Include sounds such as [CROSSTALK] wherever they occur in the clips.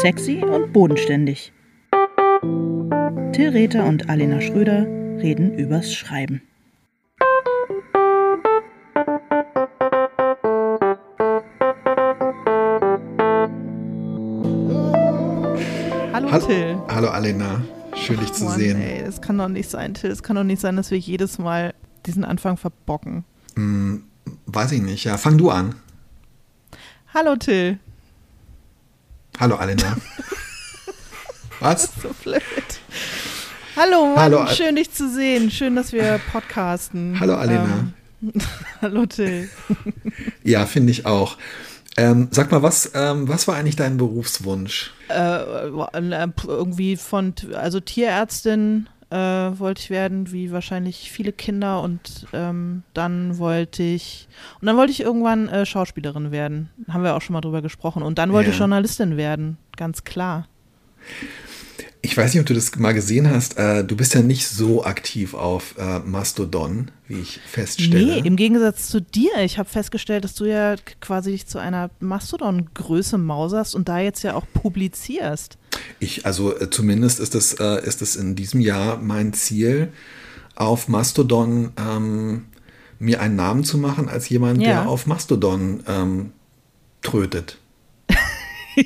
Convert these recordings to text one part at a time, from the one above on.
Sexy und bodenständig. Till Rether und Alena Schröder reden übers Schreiben. Hallo Hall- Till. Hallo Alena, schön dich zu Mann, sehen. Ey, das kann doch nicht sein, Till. Es kann doch nicht sein, dass wir jedes Mal diesen Anfang verbocken. Hm, weiß ich nicht, ja, fang du an. Hallo Till. Hallo Alena. [LAUGHS] Was? So blöd. Hallo, Mann, Hallo, Al- schön dich zu sehen. Schön, dass wir podcasten. Hallo, Alena. Ähm, [LAUGHS] hallo Till. [LAUGHS] Ja, finde ich auch. Ähm, sag mal, was, ähm, was war eigentlich dein Berufswunsch? Äh, äh, irgendwie von, also Tierärztin äh, wollte ich werden, wie wahrscheinlich viele Kinder und ähm, dann wollte ich, und dann wollte ich irgendwann äh, Schauspielerin werden. Haben wir auch schon mal drüber gesprochen. Und dann wollte Ja. ich Journalistin werden, ganz klar. Ich weiß nicht, ob du das mal gesehen hast. Äh, du bist ja nicht so aktiv auf äh, Mastodon, wie ich feststelle. Nee, im Gegensatz zu dir. Ich habe festgestellt, dass du ja quasi dich zu einer Mastodon-Größe mauserst und da jetzt ja auch publizierst. Ich, also äh, zumindest ist es, äh, ist es in diesem Jahr mein Ziel, auf Mastodon ähm, mir einen Namen zu machen als jemand, Ja. der auf Mastodon ähm, trötet.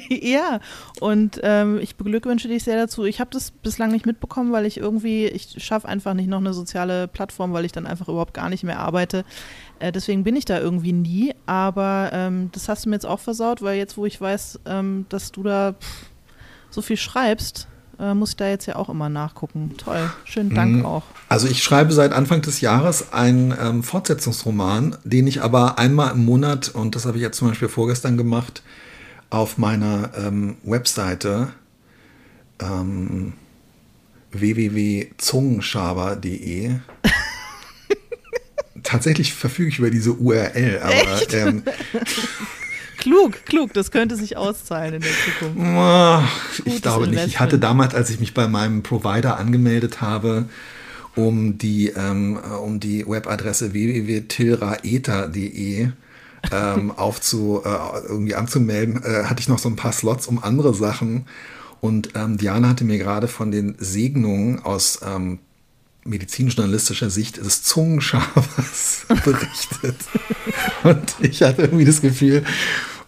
[LAUGHS] ja, und ähm, ich beglückwünsche dich sehr dazu. Ich habe das bislang nicht mitbekommen, weil ich irgendwie, ich schaffe einfach nicht noch eine soziale Plattform, weil ich dann einfach überhaupt gar nicht mehr arbeite. Äh, deswegen bin ich da irgendwie nie. Aber ähm, das hast du mir jetzt auch versaut, weil jetzt, wo ich weiß, ähm, dass du da pff, so viel schreibst, äh, muss ich da jetzt ja auch immer nachgucken. Toll, schönen Dank Mhm. auch. Also ich schreibe seit Anfang des Jahres einen ähm, Fortsetzungsroman, den ich aber einmal im Monat, und das habe ich jetzt zum Beispiel vorgestern gemacht, auf meiner ähm, Webseite ähm, www.zungenschaber.de [LAUGHS] Tatsächlich verfüge ich über diese URL, aber ähm, [LAUGHS] Klug, klug, das könnte sich auszahlen in der Zukunft. Ah, Ich glaube nicht. Ich hatte damals, als ich mich bei meinem Provider angemeldet habe, um die, ähm, äh, um die Webadresse www.tilraeta.de ähm, aufzu, äh, irgendwie anzumelden, äh, hatte ich noch so ein paar Slots um andere Sachen. Und ähm, Diana hatte mir gerade von den Segnungen aus ähm, medizinisch-journalistischer Sicht des Zungenschabers [LAUGHS] berichtet. Und ich hatte irgendwie das Gefühl,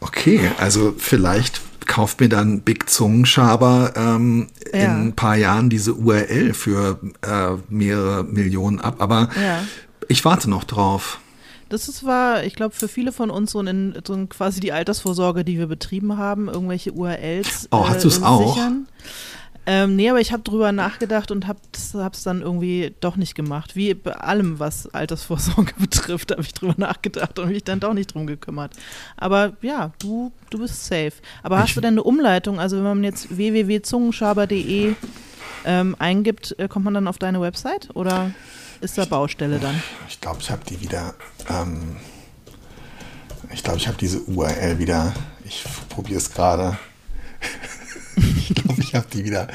okay, also vielleicht kauft mir dann Big Zungenschaber ähm, Ja. in ein paar Jahren diese URL für äh, mehrere Millionen ab. Aber Ja. ich warte noch drauf. Das ist, war, ich glaube, für viele von uns so, ein, so ein quasi die Altersvorsorge, die wir betrieben haben, irgendwelche URLs Oh, hast du's auch? sichern. Ähm, nee, aber ich habe drüber nachgedacht und habe es dann irgendwie doch nicht gemacht. Wie bei allem, was Altersvorsorge [LAUGHS] betrifft, habe ich drüber nachgedacht und mich dann doch nicht drum gekümmert. Aber ja, du, du bist safe. Aber hast Ich- du denn eine Umleitung? Also wenn man jetzt www.zungenschaber.de ähm, eingibt, äh, kommt man dann auf deine Website oder ist da Baustelle dann? Ich glaube, ich habe die wieder. Ähm, ich glaube, ich habe diese URL wieder. Ich probiere es gerade. [LAUGHS] ich glaube, ich habe die wieder.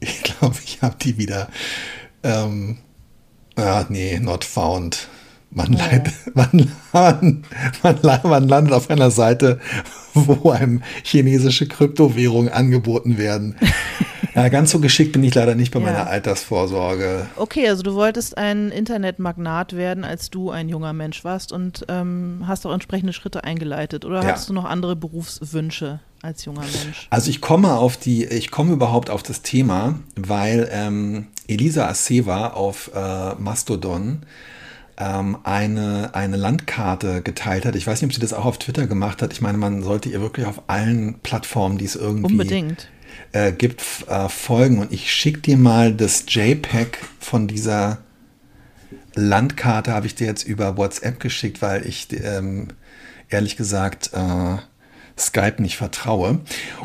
Ich glaube, ich habe die wieder. Ähm, ah, nee, not found. Man, leid, [LAUGHS] man, man, man, man landet auf einer Seite, wo einem chinesische Kryptowährungen angeboten werden. [LAUGHS] Ja, ganz so geschickt bin ich leider nicht bei Ja. meiner Altersvorsorge. Okay, also du wolltest ein Internetmagnat werden, als du ein junger Mensch warst und ähm, hast auch entsprechende Schritte eingeleitet. Oder Ja. hast du noch andere Berufswünsche als junger Mensch? Also ich komme auf die, ich komme überhaupt auf das Thema, weil ähm, Elisa Aceva auf äh, Mastodon ähm, eine, eine Landkarte geteilt hat. Ich weiß nicht, ob sie das auch auf Twitter gemacht hat. Ich meine, man sollte ihr wirklich auf allen Plattformen, die es irgendwie Unbedingt. Äh, gibt, äh, folgen. Und ich schicke dir mal das JPEG von dieser Landkarte, habe ich dir jetzt über WhatsApp geschickt, weil ich ähm, ehrlich gesagt äh, Skype nicht vertraue.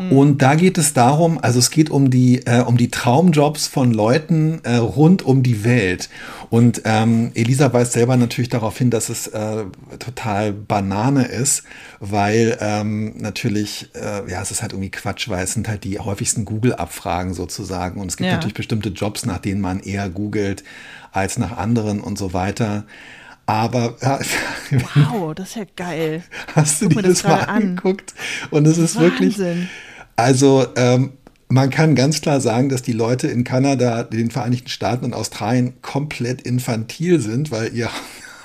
Und da geht es darum, also es geht um die, äh, um die Traumjobs von Leuten äh, rund um die Welt. Und ähm, Elisa weist selber natürlich darauf hin, dass es äh, total Banane ist, weil ähm, natürlich, äh, ja, es ist halt irgendwie Quatsch, weil es sind halt die häufigsten Google-Abfragen sozusagen. Und es gibt Ja. natürlich bestimmte Jobs, nach denen man eher googelt als nach anderen und so weiter. Aber [LAUGHS] Wow, das ist ja geil. hast du Guck dir das das, mal gerade an. angeguckt? Und es ist wirklich, Wahnsinn. Also ähm, man kann ganz klar sagen, dass die Leute in Kanada, den Vereinigten Staaten und Australien komplett infantil sind, weil ihr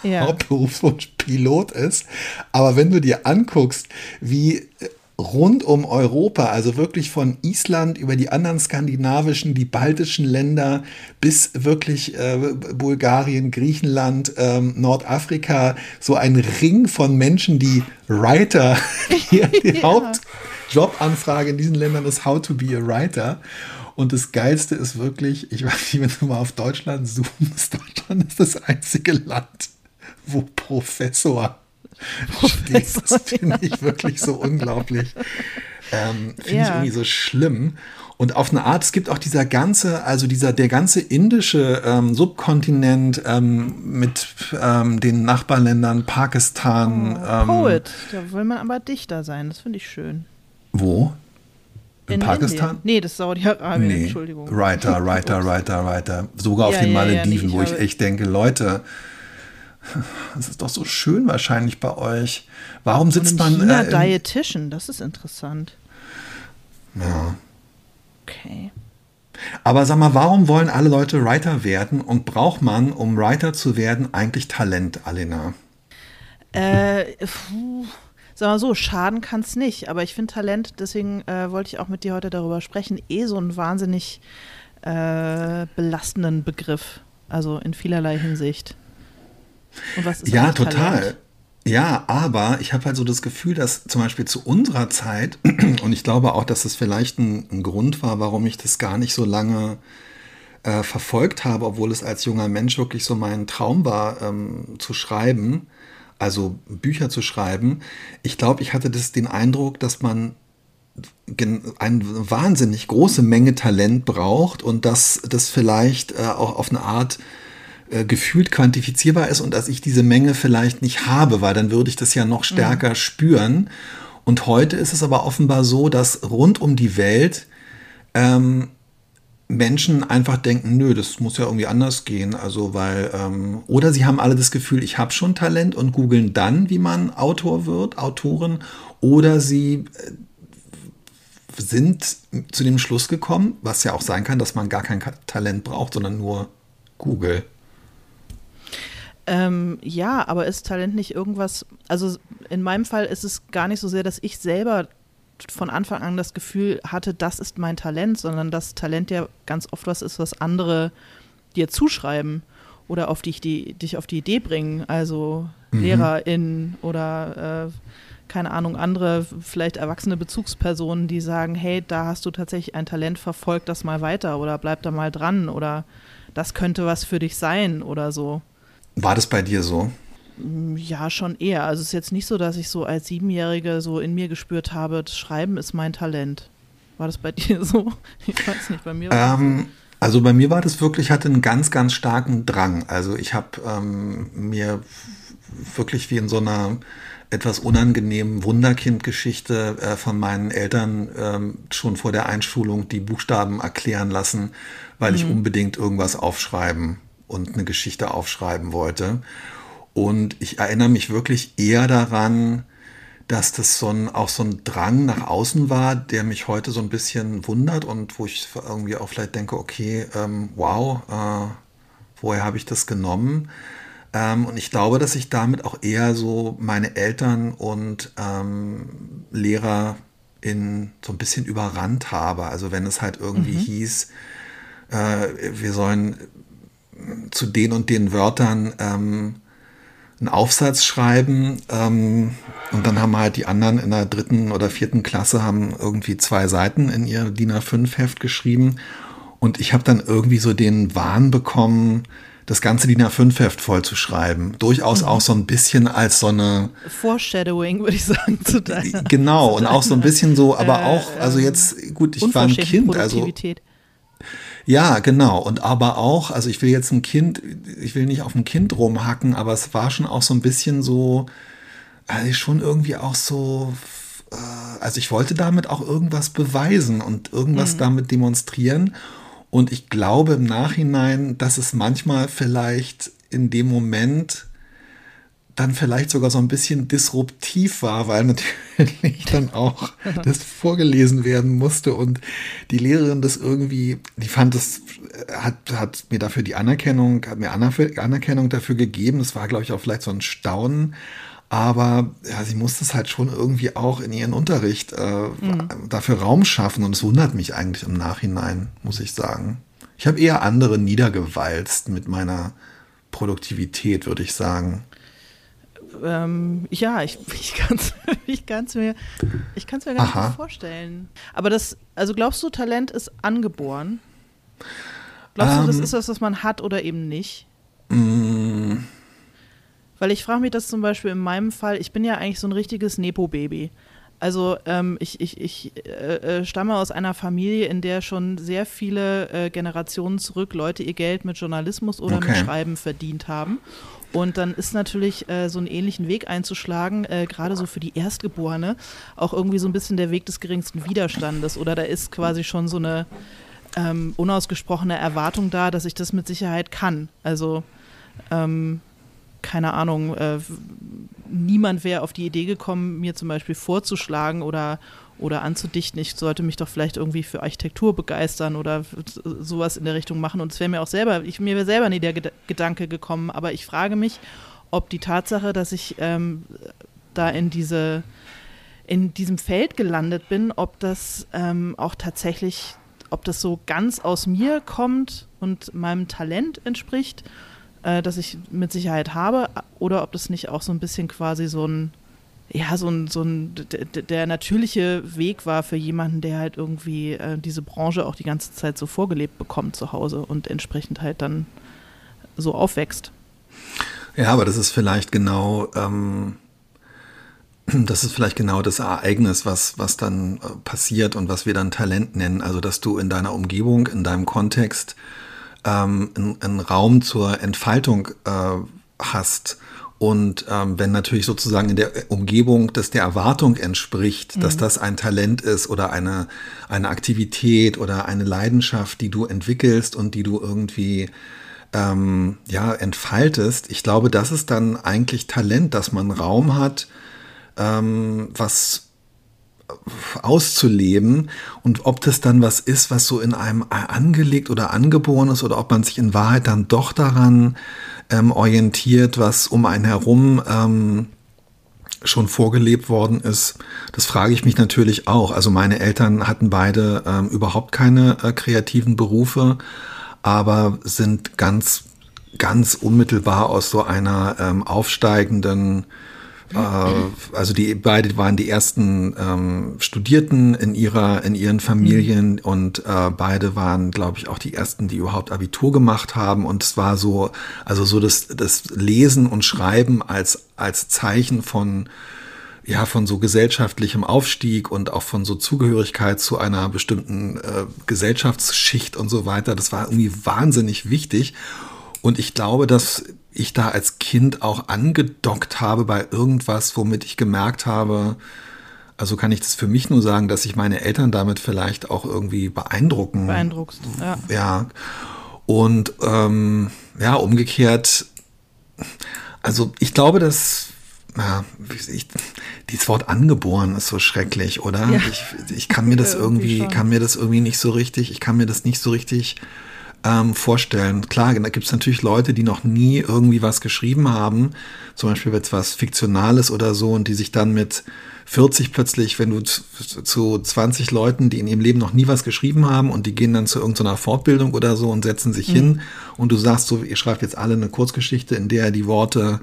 ja. [LAUGHS] Hauptberufswunsch Pilot ist. Aber wenn du dir anguckst, wie rund um Europa, also wirklich von Island über die anderen skandinavischen, die baltischen Länder bis wirklich äh, Bulgarien, Griechenland, ähm, Nordafrika, so ein Ring von Menschen, die Writer, [LAUGHS] hier [LAUGHS] die ja. Hauptjobanfrage in diesen Ländern ist How to be a Writer. Und das Geilste ist wirklich, ich weiß nicht, wenn du mal auf Deutschland zoomst, [LAUGHS] Deutschland ist das einzige Land, wo Professor Professor, das finde ich wirklich so unglaublich. Ähm, finde ja. ich irgendwie so schlimm. Und auf eine Art, es gibt auch dieser ganze, also dieser, der ganze indische ähm, Subkontinent ähm, mit ähm, den Nachbarländern, Pakistan. Oh, ähm, Poet, da will man aber Dichter sein, das finde ich schön. Wo? In, in Pakistan? Indien. Nee, das ist Saudi-Arabien, nee. Entschuldigung. Writer, Writer, [LAUGHS] Writer, Writer. Sogar auf ja, den Malediven, ja, nee, wo ich echt denke, Leute, das ist doch so schön wahrscheinlich bei euch. Warum sitzt man. China äh, Dietitian, das ist interessant. Ja. Okay. Aber sag mal, warum wollen alle Leute Writer werden und braucht man, um Writer zu werden, eigentlich Talent, Alena? Äh, puh, sag mal so, schaden kann es nicht. Aber ich finde Talent, deswegen äh, wollte ich auch mit dir heute darüber sprechen, eh so einen wahnsinnig äh, belastenden Begriff. Also in vielerlei Hinsicht. Ja, total. Talent? Ja, aber ich habe halt so das Gefühl, dass zum Beispiel zu unserer Zeit, [CLEARS THROAT] und ich glaube auch, dass das vielleicht ein, ein Grund war, warum ich das gar nicht so lange äh, verfolgt habe, obwohl es als junger Mensch wirklich so mein Traum war, ähm, zu schreiben, also Bücher zu schreiben. Ich glaube, ich hatte das, den Eindruck, dass man eine wahnsinnig große Menge Talent braucht und dass das vielleicht äh, auch auf eine Art äh, gefühlt quantifizierbar ist und dass ich diese Menge vielleicht nicht habe, weil dann würde ich das ja noch stärker mhm. spüren. Und heute ist es aber offenbar so, dass rund um die Welt ähm, Menschen einfach denken, nö, das muss ja irgendwie anders gehen. Also weil, ähm, oder sie haben alle das Gefühl, ich habe schon Talent und googeln dann, wie man Autor wird, Autorin, oder sie äh, sind zu dem Schluss gekommen, was ja auch sein kann, dass man gar kein Talent braucht, sondern nur Google. Ähm, ja, aber ist Talent nicht irgendwas, also in meinem Fall ist es gar nicht so sehr, dass ich selber von Anfang an das Gefühl hatte, das ist mein Talent, sondern dass Talent ja ganz oft was ist, was andere dir zuschreiben oder auf dich, die, dich auf die Idee bringen, also mhm. LehrerInnen oder äh, keine Ahnung, andere, vielleicht erwachsene Bezugspersonen, die sagen, hey, da hast du tatsächlich ein Talent, verfolg das mal weiter oder bleib da mal dran oder das könnte was für dich sein oder so. War das bei dir so? Mm, ja, schon eher. Also es ist jetzt nicht so, dass ich so als Siebenjährige so in mir gespürt habe, das Schreiben ist mein Talent. War das bei [LAUGHS] dir so? Ich weiß nicht, bei mir war ähm, Also bei mir war das wirklich, hatte einen ganz, ganz starken Drang. Also ich habe ähm, mir wirklich wie in so einer etwas unangenehmen Wunderkind-Geschichte äh, von meinen Eltern ähm, schon vor der Einschulung die Buchstaben erklären lassen, weil mhm. ich unbedingt irgendwas aufschreiben und eine Geschichte aufschreiben wollte. Und ich erinnere mich wirklich eher daran, dass das so ein, auch so ein Drang nach außen war, der mich heute so ein bisschen wundert und wo ich irgendwie auch vielleicht denke, okay, ähm, wow, äh, woher habe ich das genommen? Ähm, und ich glaube, dass ich damit auch eher so meine Eltern und ähm, Lehrer in so ein bisschen überrannt habe. Also wenn es halt irgendwie mhm. hieß, äh, wir sollen zu den und den Wörtern ähm, einen Aufsatz schreiben ähm, und dann haben halt die anderen in der dritten oder vierten Klasse haben irgendwie zwei Seiten in ihr DIN A5 Heft geschrieben und ich habe dann irgendwie so den Wahn bekommen, das ganze DIN A5 Heft voll zu schreiben. Durchaus mhm. auch so ein bisschen als so eine Foreshadowing, würde ich sagen, zu deiner. Genau, zu und auch so ein bisschen so, aber äh, auch, also jetzt, gut, ich war ein Kind, also ja, genau. Und aber auch, also ich will jetzt ein Kind, ich will nicht auf ein Kind rumhacken, aber es war schon auch so ein bisschen so, also schon irgendwie auch so, äh, also ich wollte damit auch irgendwas beweisen und irgendwas mhm. damit demonstrieren. Und ich glaube im Nachhinein, dass es manchmal vielleicht in dem Moment dann vielleicht sogar so ein bisschen disruptiv war, weil natürlich dann auch [LAUGHS] das vorgelesen werden musste und die Lehrerin das irgendwie, die fand es, hat, hat mir dafür die Anerkennung, hat mir Anerkennung dafür gegeben. Das war, glaube ich, auch vielleicht so ein Staunen. Aber ja, sie musste es halt schon irgendwie auch in ihren Unterricht äh, mhm. dafür Raum schaffen. Und es wundert mich eigentlich im Nachhinein, muss ich sagen. Ich habe eher andere niedergewalzt mit meiner Produktivität, würde ich sagen ähm, ja, ich, [LAUGHS] ich kann es ich kann's mir, ich kann's mir gar Aha. nicht vorstellen. Aber das, also glaubst du, Talent ist angeboren? Glaubst um, du, das ähm. ist das, was man hat oder eben nicht? Mm. Weil ich frage mich das zum Beispiel in meinem Fall, ich bin ja eigentlich so ein richtiges Nepo-Baby. Also ähm, ich, ich, ich äh, äh, stamme aus einer Familie, in der schon sehr viele äh, Generationen zurück Leute ihr Geld mit Journalismus oder okay. mit Schreiben verdient haben. Und dann ist natürlich äh, so einen ähnlichen Weg einzuschlagen, äh, gerade so für die Erstgeborene, auch irgendwie so ein bisschen der Weg des geringsten Widerstandes. Oder da ist quasi schon so eine ähm, unausgesprochene Erwartung da, dass ich das mit Sicherheit kann. Also ähm, keine Ahnung, äh, niemand wäre auf die Idee gekommen, mir zum Beispiel vorzuschlagen oder oder anzudichten, ich sollte mich doch vielleicht irgendwie für Architektur begeistern oder sowas in der Richtung machen. Und es wäre mir auch selber, ich, mir wäre selber nie der Gedanke gekommen, aber ich frage mich, ob die Tatsache, dass ich ähm, da in diese in diesem Feld gelandet bin, ob das ähm, auch tatsächlich, ob das so ganz aus mir kommt und meinem Talent entspricht, äh, das ich mit Sicherheit habe, oder ob das nicht auch so ein bisschen quasi so ein ja, so ein, so ein der natürliche Weg war für jemanden, der halt irgendwie äh, diese Branche auch die ganze Zeit so vorgelebt bekommt zu Hause und entsprechend halt dann so aufwächst. Ja, aber das ist vielleicht genau, ähm, [CLEARS THROAT] das ist vielleicht genau das Ereignis, was, was dann äh, passiert und was wir dann Talent nennen. Also, dass du in deiner Umgebung, in deinem Kontext ähm, einen, einen Raum zur Entfaltung äh, hast und ähm, wenn natürlich sozusagen in der Umgebung das der Erwartung entspricht, mhm. dass das ein Talent ist oder eine, eine Aktivität oder eine Leidenschaft, die du entwickelst und die du irgendwie ähm, ja, entfaltest, ich glaube, das ist dann eigentlich Talent, dass man Raum hat, ähm, was auszuleben und ob das dann was ist, was so in einem angelegt oder angeboren ist oder ob man sich in Wahrheit dann doch daran ähm, orientiert, was um einen herum ähm, schon vorgelebt worden ist. Das frage ich mich natürlich auch. Also meine Eltern hatten beide ähm, überhaupt keine äh, kreativen Berufe, aber sind ganz, ganz unmittelbar aus so einer ähm, aufsteigenden also die beide waren die ersten ähm, Studierten in ihrer in ihren Familien mhm. und äh, beide waren, glaube ich, auch die ersten, die überhaupt Abitur gemacht haben. Und es war so, also so das, das Lesen und Schreiben als als Zeichen von ja, von so gesellschaftlichem Aufstieg und auch von so Zugehörigkeit zu einer bestimmten äh, Gesellschaftsschicht und so weiter. Das war irgendwie wahnsinnig wichtig. Und ich glaube, dass ich da als Kind auch angedockt habe bei irgendwas, womit ich gemerkt habe, also kann ich das für mich nur sagen, dass ich meine Eltern damit vielleicht auch irgendwie beeindrucken. Beeindruckst, ja. Ja. Und ähm, ja, umgekehrt, also ich glaube, dass ja, ich, dieses Wort angeboren ist so schrecklich, oder? Ja. Ich, ich kann mir das [LAUGHS] irgendwie, irgendwie kann mir das irgendwie nicht so richtig, ich kann mir das nicht so richtig ähm, vorstellen. Klar, da gibt es natürlich Leute, die noch nie irgendwie was geschrieben haben, zum Beispiel jetzt was Fiktionales oder so, und die sich dann mit 40 plötzlich, wenn du zu 20 Leuten, die in ihrem Leben noch nie was geschrieben haben und die gehen dann zu irgendeiner Fortbildung oder so und setzen sich mhm. hin und du sagst so, ihr schreibt jetzt alle eine Kurzgeschichte, in der die Worte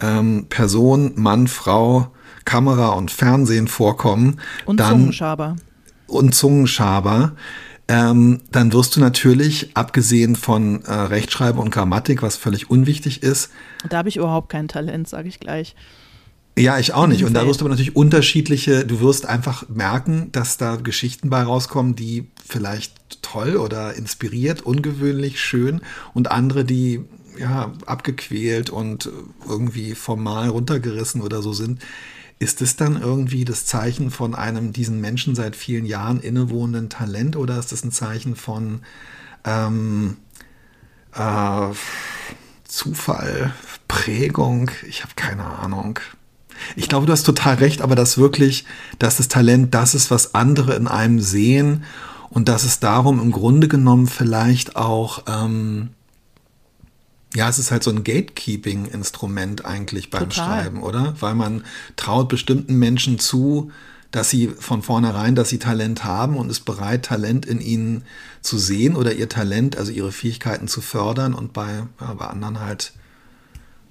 ähm, Person, Mann, Frau, Kamera und Fernsehen vorkommen. Und dann, Zungenschaber. Und Zungenschaber ähm, dann wirst du natürlich, abgesehen von äh, Rechtschreibung und Grammatik, was völlig unwichtig ist. Da habe ich überhaupt kein Talent, sage ich gleich. Ja, ich auch nicht. Und da wirst du aber natürlich unterschiedliche, du wirst einfach merken, dass da Geschichten bei rauskommen, die vielleicht toll oder inspiriert, ungewöhnlich, schön und andere, die ja abgequält und irgendwie formal runtergerissen oder so sind. Ist es dann irgendwie das Zeichen von einem diesen Menschen seit vielen Jahren innewohnenden Talent oder ist es ein Zeichen von ähm, äh, Zufall, Prägung, ich habe keine Ahnung. Ich glaube, du hast total recht, aber das wirklich, dass das Talent das ist, was andere in einem sehen und dass es darum im Grunde genommen vielleicht auch, ähm, ja, es ist halt so ein Gatekeeping-Instrument eigentlich beim total. Schreiben, oder? Weil man traut bestimmten Menschen zu, dass sie von vornherein, dass sie Talent haben und ist bereit, Talent in ihnen zu sehen oder ihr Talent, also ihre Fähigkeiten zu fördern und bei, ja, bei anderen halt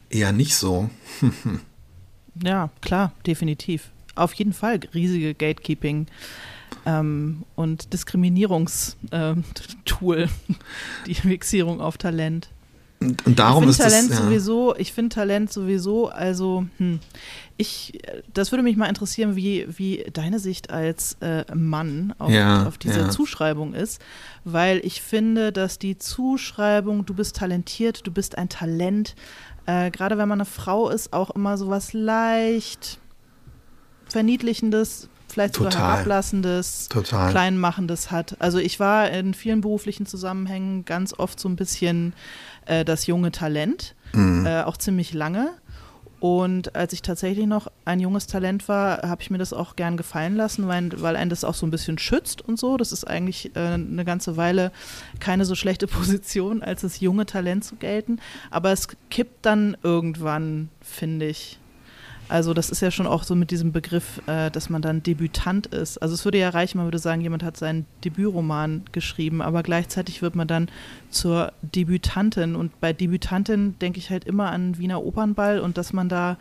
eher nicht so. [LAUGHS] ja, klar, definitiv. Auf jeden Fall riesige Gatekeeping. Ähm, und Diskriminierungstool, ähm, [LAUGHS] [LAUGHS] die Fixierung auf Talent. Und, und darum ich ist Talent das, ja. sowieso, ich finde Talent sowieso, also hm, ich, das würde mich mal interessieren, wie, wie deine Sicht als äh, Mann auf, ja, auf diese ja. Zuschreibung ist, weil ich finde, dass die Zuschreibung, du bist talentiert, du bist ein Talent, äh, gerade wenn man eine Frau ist, auch immer so was leicht verniedlichendes, vielleicht sogar Total. herablassendes, Total. kleinmachendes hat. Also ich war in vielen beruflichen Zusammenhängen ganz oft so ein bisschen äh, das junge Talent, mhm. äh, auch ziemlich lange. Und als ich tatsächlich noch ein junges Talent war, habe ich mir das auch gern gefallen lassen, weil, weil einen das auch so ein bisschen schützt und so. Das ist eigentlich äh, eine ganze Weile keine so schlechte [LAUGHS] Position, als das junge Talent zu gelten. Aber es kippt dann irgendwann, finde ich. Also das ist ja schon auch so mit diesem Begriff, äh, dass man dann Debütant ist. Also es würde ja reichen, man würde sagen, jemand hat seinen Debütroman geschrieben, aber gleichzeitig wird man dann zur Debütantin. Und bei Debütantin denke ich halt immer an Wiener Opernball und dass man da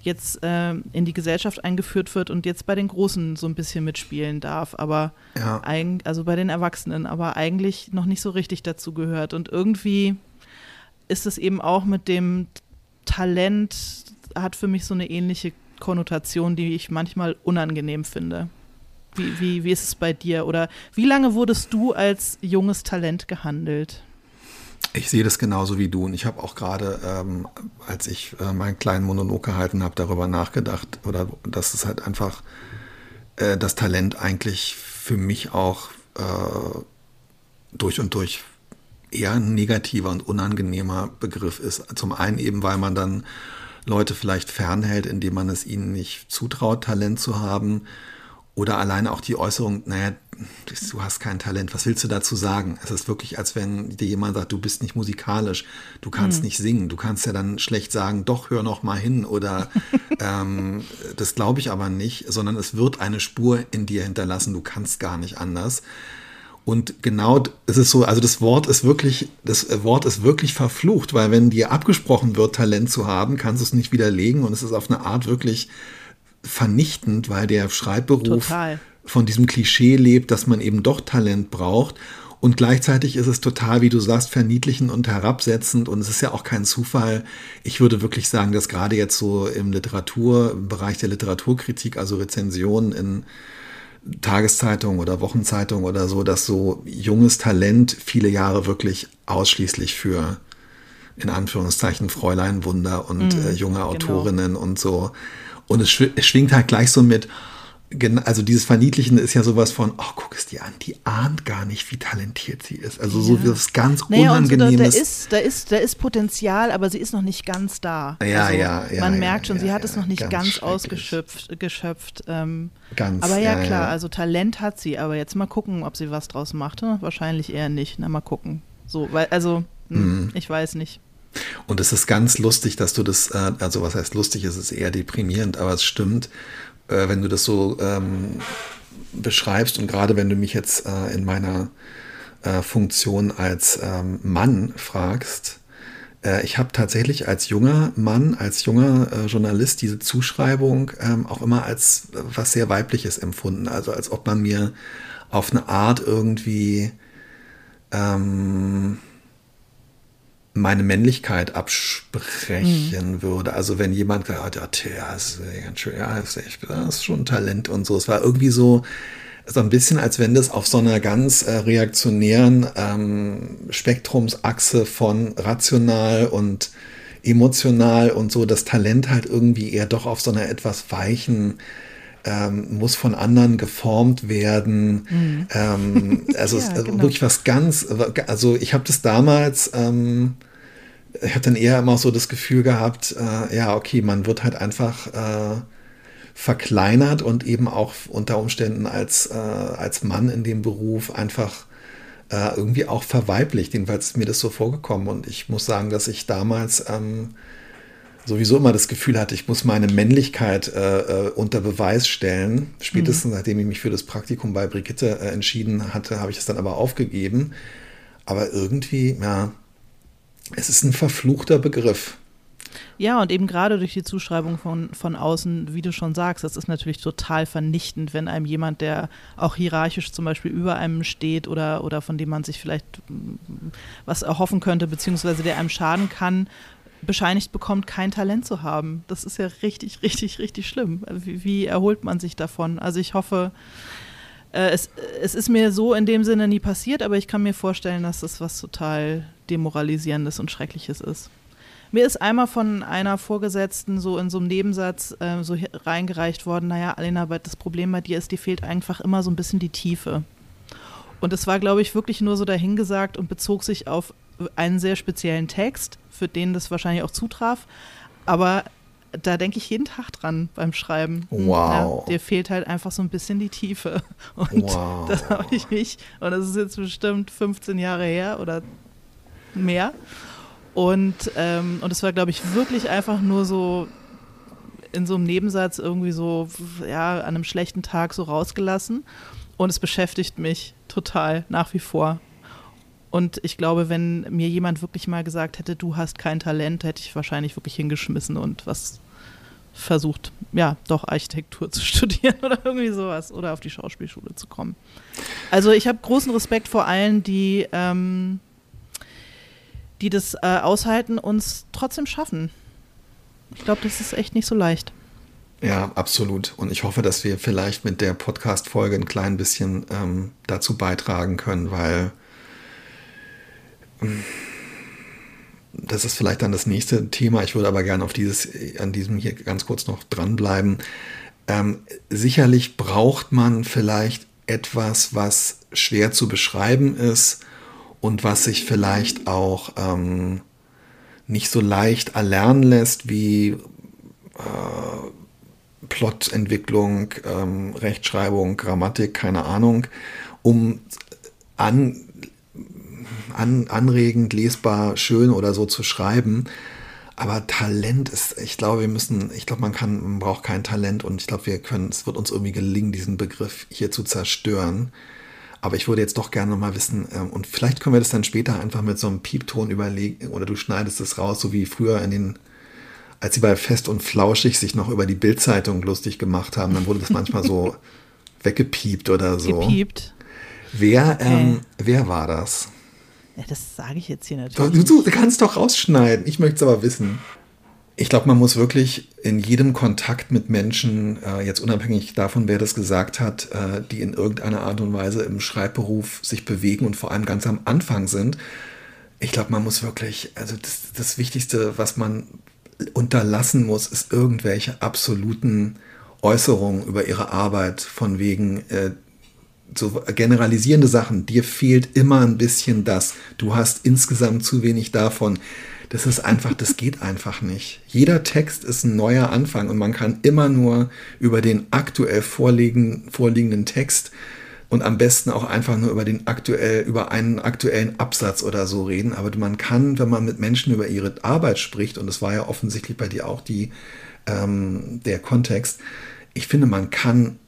jetzt äh, in die Gesellschaft eingeführt wird und jetzt bei den Großen so ein bisschen mitspielen darf, aber ja. Eig also bei den Erwachsenen, aber eigentlich noch nicht so richtig dazu gehört. Und irgendwie ist es eben auch mit dem Talent hat für mich so eine ähnliche Konnotation, die ich manchmal unangenehm finde. Wie, wie, wie ist es bei dir? Oder wie lange wurdest du als junges Talent gehandelt? Ich sehe das genauso wie du. Und ich habe auch gerade, ähm, als ich äh, meinen kleinen Monolog gehalten habe, darüber nachgedacht, oder dass es halt einfach äh, das Talent eigentlich für mich auch äh, durch und durch eher ein negativer und unangenehmer Begriff ist. Zum einen eben, weil man dann Leute vielleicht fernhält, indem man es ihnen nicht zutraut, Talent zu haben. Oder alleine auch die Äußerung, naja, du hast kein Talent, was willst du dazu sagen? Es ist wirklich, als wenn dir jemand sagt, du bist nicht musikalisch, du kannst mhm. nicht singen, du kannst ja dann schlecht sagen, doch, hör noch mal hin oder [LAUGHS] ähm, das glaube ich aber nicht, sondern es wird eine Spur in dir hinterlassen, du kannst gar nicht anders. Und genau es ist so, also das Wort ist wirklich, das Wort ist wirklich verflucht, weil wenn dir abgesprochen wird, Talent zu haben, kannst du es nicht widerlegen und es ist auf eine Art wirklich vernichtend, weil der Schreibberuf total. von diesem Klischee lebt, dass man eben doch Talent braucht. Und gleichzeitig ist es total, wie du sagst, verniedlichend und herabsetzend. Und es ist ja auch kein Zufall. Ich würde wirklich sagen, dass gerade jetzt so im Literatur, im Bereich der Literaturkritik, also Rezensionen in Tageszeitung oder Wochenzeitung oder so, dass so junges Talent viele Jahre wirklich ausschließlich für in Anführungszeichen Fräulein Wunder und mm, äh, junge genau. Autorinnen und so. Und es schwingt halt gleich so mit, also dieses Verniedlichen ist ja sowas von, oh, guck es dir an, die ahnt gar nicht, wie talentiert sie ist. Also so ja. was ganz naja, Unangenehmes. So, da, da, ist, da, ist, da ist Potenzial, aber sie ist noch nicht ganz da. Ja, also ja, ja. Man ja, merkt schon, ja, sie hat es noch nicht ganz, ganz ausgeschöpft. Geschöpft, ähm, ganz, aber ja, klar, also Talent hat sie, aber jetzt mal gucken, ob sie was draus macht. Ne? Wahrscheinlich eher nicht. Na, mal gucken. So, weil, also, mh, mhm. ich weiß nicht. Und es ist ganz lustig, dass du das, äh, also was heißt lustig, es ist eher deprimierend, aber es stimmt, äh, wenn du das so ähm, beschreibst und gerade wenn du mich jetzt äh, in meiner äh, Funktion als ähm, Mann fragst, äh, ich habe tatsächlich als junger Mann, als junger äh, Journalist diese Zuschreibung ähm, auch immer als was sehr weibliches empfunden, also als ob man mir auf eine Art irgendwie ähm, meine Männlichkeit absprechen mhm. würde. Also wenn jemand gesagt hat, ja, ja, ist ganz schön, ja, das ist schon ein Talent und so. Es war irgendwie so, so ein bisschen, als wenn das auf so einer ganz äh, reaktionären ähm, Spektrumsachse von rational und emotional und so das Talent halt irgendwie eher doch auf so einer etwas weichen ähm, muss von anderen geformt werden. Mhm. Ähm, [LAUGHS] also, ja, genau. wirklich was ganz, also ich habe das damals ähm, ich habe dann eher immer so das Gefühl gehabt, äh, ja, okay, man wird halt einfach äh, verkleinert und eben auch unter Umständen als, äh, als Mann in dem Beruf einfach äh, irgendwie auch verweiblicht. Jedenfalls ist mir das so vorgekommen. Und ich muss sagen, dass ich damals ähm, sowieso immer das Gefühl hatte, ich muss meine Männlichkeit äh, äh unter Beweis stellen. Spätestens mhm. nachdem ich mich für das Praktikum bei Brigitte äh, entschieden hatte, habe ich es dann aber aufgegeben. Aber irgendwie, ja, es ist ein verfluchter Begriff. Ja, und eben gerade durch die Zuschreibung von, von außen, wie du schon sagst, das ist natürlich total vernichtend, wenn einem jemand, der auch hierarchisch zum Beispiel über einem steht oder, oder von dem man sich vielleicht mm, was erhoffen könnte, beziehungsweise der einem schaden kann, bescheinigt bekommt, kein Talent zu haben. Das ist ja richtig, richtig, richtig schlimm. Wie, wie erholt man sich davon? Also ich hoffe, äh, es, es ist mir so in dem Sinne nie passiert, aber ich kann mir vorstellen, dass das was total Demoralisierendes und Schreckliches ist. Mir ist einmal von einer Vorgesetzten so in so einem Nebensatz äh, so reingereicht worden, naja, Alena, das Problem bei dir ist, dir fehlt einfach immer so ein bisschen die Tiefe. Und es war, glaube ich, wirklich nur so dahingesagt und bezog sich auf einen sehr speziellen Text, für den das wahrscheinlich auch zutraf. Aber da denke ich jeden Tag dran beim Schreiben. Wow. Ja, dir fehlt halt einfach so ein bisschen die Tiefe. [LAUGHS] Und wow. das habe ich mich, und das ist jetzt bestimmt 15 Jahre her oder mehr. Und, ähm, und es war, glaube ich, wirklich einfach nur so in so einem Nebensatz irgendwie so, ja, an einem schlechten Tag so rausgelassen. Und es beschäftigt mich total nach wie vor. Und ich glaube, wenn mir jemand wirklich mal gesagt hätte, du hast kein Talent, hätte ich wahrscheinlich wirklich hingeschmissen und was versucht, ja, doch Architektur [LAUGHS] zu studieren oder irgendwie sowas oder auf die Schauspielschule zu kommen. Also ich habe großen Respekt vor allen, die ähm, die das äh, aushalten und es trotzdem schaffen. Ich glaube, das ist echt nicht so leicht. Ja, absolut. Und ich hoffe, dass wir vielleicht mit der Podcast-Folge ein klein bisschen ähm, dazu beitragen können, weil das ist vielleicht dann das nächste Thema. Ich würde aber gerne auf dieses, an diesem hier ganz kurz noch dranbleiben. Ähm, sicherlich braucht man vielleicht etwas, was schwer zu beschreiben ist und was sich vielleicht auch ähm, nicht so leicht erlernen lässt wie äh, Plotentwicklung, ähm, Rechtschreibung, Grammatik, keine Ahnung, um an, an, anregend, lesbar, schön oder so zu schreiben. Aber Talent ist, ich glaube, wir müssen, ich glaube, man kann, man braucht kein Talent und ich glaube, wir können, es wird uns irgendwie gelingen, diesen Begriff hier zu zerstören. Aber ich würde jetzt doch gerne mal wissen, ähm, und vielleicht können wir das dann später einfach mit so einem Piepton überlegen, oder du schneidest es raus, so wie früher in den, als sie bei Fest und Flauschig sich noch über die Bildzeitung lustig gemacht haben, dann wurde das manchmal so [LAUGHS] weggepiept oder so. Gepiept. Wer, ähm, wer war das? Ja, das sage ich jetzt hier natürlich. Du, du kannst doch rausschneiden. Ich möchte es aber wissen. Ich glaube, man muss wirklich in jedem Kontakt mit Menschen, äh, jetzt unabhängig davon, wer das gesagt hat, äh, die in irgendeiner Art und Weise im Schreibberuf sich bewegen und vor allem ganz am Anfang sind, ich glaube, man muss wirklich, also das, das Wichtigste, was man unterlassen muss, ist irgendwelche absoluten Äußerungen über ihre Arbeit, von wegen äh, so generalisierende Sachen. Dir fehlt immer ein bisschen das. Du hast insgesamt zu wenig davon das ist einfach, das geht [LAUGHS] einfach nicht. Jeder Text ist ein neuer Anfang und man kann immer nur über den aktuell vorliegen, vorliegenden Text und am besten auch einfach nur über den aktuell, über einen aktuellen Absatz oder so reden. Aber man kann, wenn man mit Menschen über ihre Arbeit spricht, und das war ja offensichtlich bei dir auch die, ähm, der Kontext, ich finde, man kann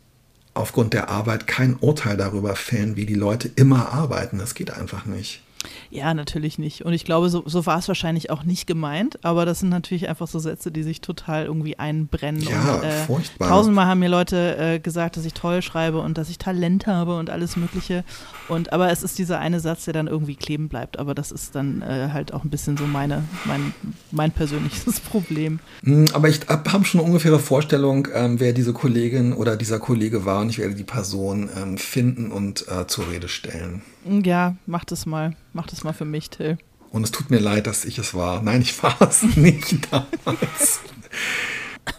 aufgrund der Arbeit kein Urteil darüber fällen, wie die Leute immer arbeiten. Das geht einfach nicht. Ja, natürlich nicht. Und ich glaube, so, so war es wahrscheinlich auch nicht gemeint, aber das sind natürlich einfach so Sätze, die sich total irgendwie einbrennen. Ja, und, äh, furchtbar. Tausendmal haben mir Leute äh, gesagt, dass ich toll schreibe und dass ich Talent habe und alles Mögliche. Und aber es ist dieser eine Satz, der dann irgendwie kleben bleibt. Aber das ist dann äh, halt auch ein bisschen so meine, mein, mein persönliches [LAUGHS] Problem. Hm, aber ich habe schon eine ungefähre Vorstellung, ähm, wer diese Kollegin oder dieser Kollege war und ich werde die Person ähm, finden und äh, zur Rede stellen. Ja, mach das mal. Mach das mal für mich, Till. Und es tut mir leid, dass ich es war. Nein, ich war es [LAUGHS] nicht damals.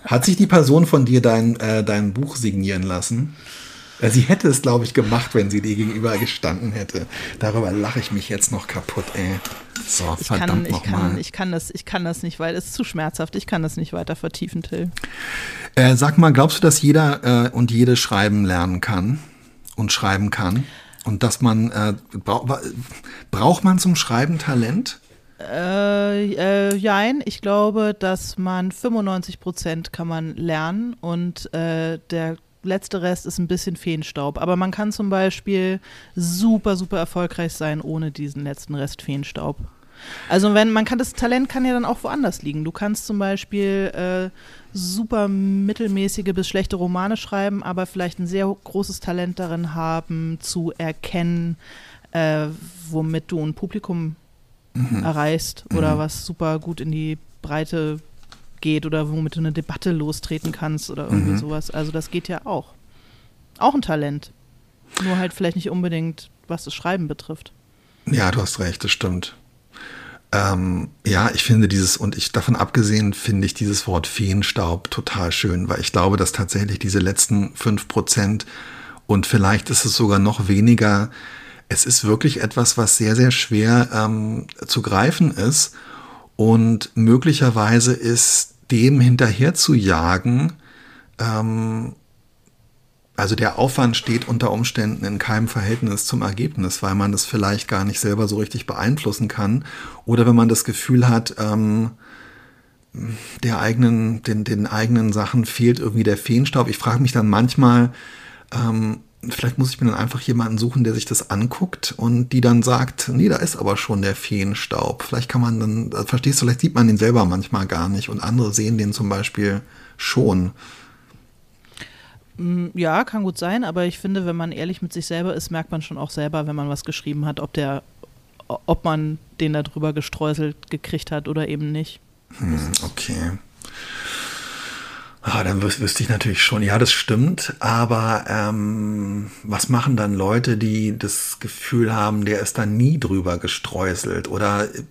Hat sich die Person von dir dein, äh, dein Buch signieren lassen? Sie hätte es, glaube ich, gemacht, wenn sie dir gegenüber gestanden hätte. Darüber lache ich mich jetzt noch kaputt, ey. So, Ich verdammt kann, ich, kann, ich, kann das, ich kann das nicht, weil es ist zu schmerzhaft. Ich kann das nicht weiter vertiefen, Till. Äh, sag mal, glaubst du, dass jeder äh, und jede schreiben lernen kann und schreiben kann? Und dass man, äh, brau wa- braucht man zum Schreiben Talent? Äh, äh, jein, ich glaube, dass man 95 Prozent kann man lernen und äh, der letzte Rest ist ein bisschen Feenstaub. Aber man kann zum Beispiel super, super erfolgreich sein ohne diesen letzten Rest Feenstaub. Also wenn man kann das Talent kann ja dann auch woanders liegen. Du kannst zum Beispiel äh, super mittelmäßige bis schlechte Romane schreiben, aber vielleicht ein sehr großes Talent darin haben, zu erkennen, äh, womit du ein Publikum erreichst oder was super gut in die Breite geht oder womit du eine Debatte lostreten kannst oder irgendwie Mhm. sowas. Also das geht ja auch. Auch ein Talent. Nur halt vielleicht nicht unbedingt, was das Schreiben betrifft. Ja, du hast recht, das stimmt. Ähm, ja, ich finde dieses, und ich davon abgesehen, finde ich dieses Wort Feenstaub total schön, weil ich glaube, dass tatsächlich diese letzten fünf Prozent und vielleicht ist es sogar noch weniger, es ist wirklich etwas, was sehr, sehr schwer ähm, zu greifen ist und möglicherweise ist dem hinterher zu jagen, ähm, also der Aufwand steht unter Umständen in keinem Verhältnis zum Ergebnis, weil man es vielleicht gar nicht selber so richtig beeinflussen kann. Oder wenn man das Gefühl hat, ähm, der eigenen, den, den eigenen Sachen fehlt irgendwie der Feenstaub. Ich frage mich dann manchmal, ähm, vielleicht muss ich mir dann einfach jemanden suchen, der sich das anguckt und die dann sagt, nee, da ist aber schon der Feenstaub. Vielleicht kann man dann, äh, verstehst du, vielleicht sieht man den selber manchmal gar nicht und andere sehen den zum Beispiel schon. Mm, Ja, kann gut sein, aber ich finde, wenn man ehrlich mit sich selber ist, merkt man schon auch selber, wenn man was geschrieben hat, ob der, ob man den da drüber gestreuselt gekriegt hat oder eben nicht. Hm, okay. Ah, dann wüs wüsste ich natürlich schon, ja, das stimmt, aber ähm, was machen dann Leute, die das Gefühl haben, der ist da nie drüber gestreuselt oder äh,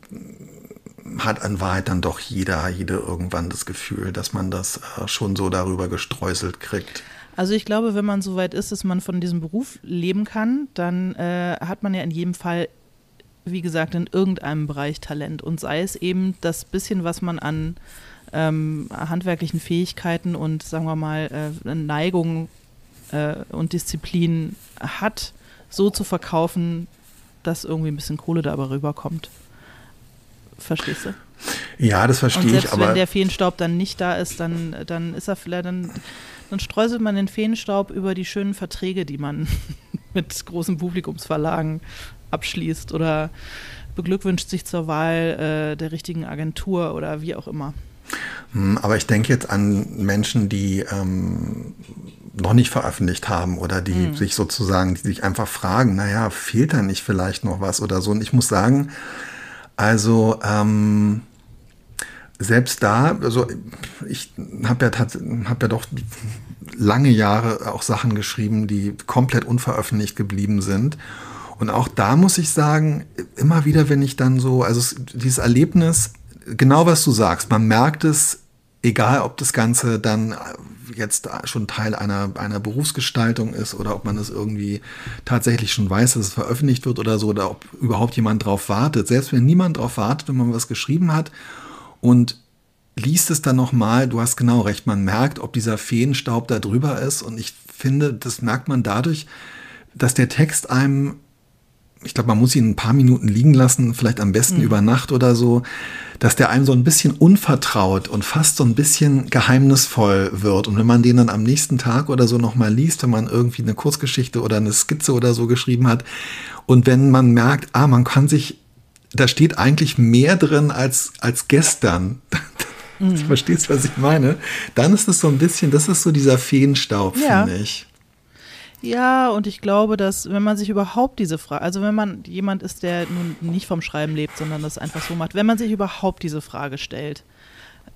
hat an Wahrheit dann doch jeder, jede irgendwann das Gefühl, dass man das äh, schon so darüber gestreuselt kriegt? Also ich glaube, wenn man so weit ist, dass man von diesem Beruf leben kann, dann äh, hat man ja in jedem Fall, wie gesagt, in irgendeinem Bereich Talent. Und sei es eben das bisschen, was man an ähm, handwerklichen Fähigkeiten und, sagen wir mal, äh, Neigung äh, und Disziplin hat, so zu verkaufen, dass irgendwie ein bisschen Kohle dabei rüberkommt. Verstehst du? Ja, das verstehe ich, aber wenn der Feenstaub dann nicht da ist, dann, dann ist er vielleicht, dann, dann streuselt man den Feenstaub über die schönen Verträge, die man [LAUGHS] mit großen Publikumsverlagen abschließt oder beglückwünscht sich zur Wahl äh, der richtigen Agentur oder wie auch immer. Hm, Aber ich denke jetzt an Menschen, die ähm, noch nicht veröffentlicht haben oder die sich sozusagen, die sich einfach fragen, naja, fehlt da nicht vielleicht noch was oder so. Und ich muss sagen, also ähm, selbst da, also ich habe ja, hab ja doch lange Jahre auch Sachen geschrieben, die komplett unveröffentlicht geblieben sind. Und auch da muss ich sagen, immer wieder, wenn ich dann so, also es- dieses Erlebnis, genau was du sagst, man merkt es, egal ob das Ganze dann jetzt schon Teil einer, einer Berufsgestaltung ist oder ob man es irgendwie tatsächlich schon weiß, dass es veröffentlicht wird oder so, oder ob überhaupt jemand drauf wartet. Selbst wenn niemand drauf wartet, wenn man was geschrieben hat und liest es dann nochmal, du hast genau recht, man merkt, ob dieser Feenstaub da drüber ist. Und ich finde, das merkt man dadurch, dass der Text einem, ich glaube, man muss ihn ein paar Minuten liegen lassen, vielleicht am besten über Nacht oder so, dass der einem so ein bisschen unvertraut und fast so ein bisschen geheimnisvoll wird. Und wenn man den dann am nächsten Tag oder so nochmal liest, wenn man irgendwie eine Kurzgeschichte oder eine Skizze oder so geschrieben hat, und wenn man merkt, ah, man kann sich, da steht eigentlich mehr drin als, als gestern. Du [LAUGHS] verstehst, was ich meine? Dann ist es so ein bisschen, das ist so dieser Feenstaub, Ja. finde ich. Ja, und ich glaube, dass wenn man sich überhaupt diese Frage, also wenn man jemand ist, der nun nicht vom Schreiben lebt, sondern das einfach so macht, wenn man sich überhaupt diese Frage stellt,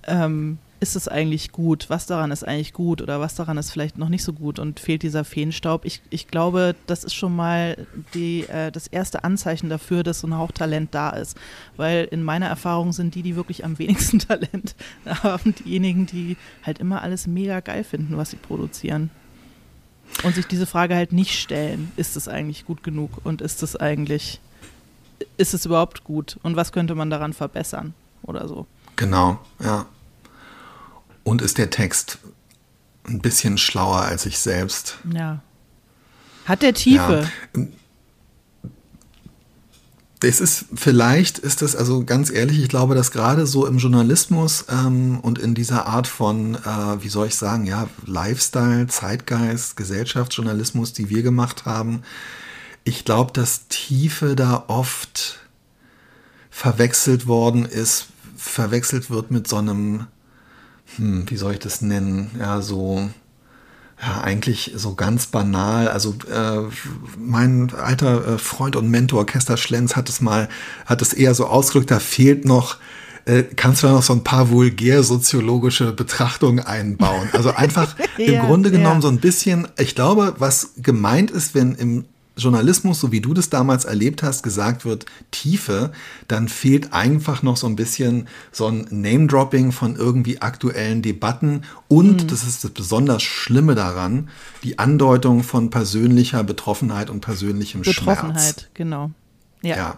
ähm, ist es eigentlich gut? Was daran ist eigentlich gut oder was daran ist vielleicht noch nicht so gut und fehlt dieser Feenstaub? Ich, ich glaube, das ist schon mal die, äh, das erste Anzeichen dafür, dass so ein Hauch Talent da ist. Weil in meiner Erfahrung sind die, die wirklich am wenigsten [LAUGHS] Talent haben, diejenigen, die halt immer alles mega geil finden, was sie produzieren. Und sich diese Frage halt nicht stellen, ist es eigentlich gut genug und ist es eigentlich, ist es überhaupt gut und was könnte man daran verbessern oder so. Genau, ja. Und ist der Text ein bisschen schlauer als ich selbst? Ja. Hat der Tiefe? Ja. Es ist, vielleicht ist es, also ganz ehrlich, ich glaube, dass gerade so im Journalismus ähm, und in dieser Art von, äh, wie soll ich sagen, ja, Lifestyle, Zeitgeist, Gesellschaftsjournalismus, die wir gemacht haben, ich glaube, dass Tiefe da oft verwechselt worden ist, verwechselt wird mit so einem, hm, wie soll ich das nennen, ja, so, ja, eigentlich so ganz banal. Also äh, mein alter äh, Freund und Mentor Kester Schlenz hat es mal, hat es eher so ausgedrückt, da fehlt noch äh, kannst du da noch so ein paar vulgär soziologische Betrachtungen einbauen. Also einfach [LAUGHS] ja, im Grunde genommen ja. so ein bisschen, ich glaube, was gemeint ist, wenn im Journalismus, so wie du das damals erlebt hast, gesagt wird, Tiefe, dann fehlt einfach noch so ein bisschen so ein Name-Dropping von irgendwie aktuellen Debatten und, mhm. das ist das besonders Schlimme daran, die Andeutung von persönlicher Betroffenheit und persönlichem Betroffenheit, Schmerz. Betroffenheit, genau. Ja. ja.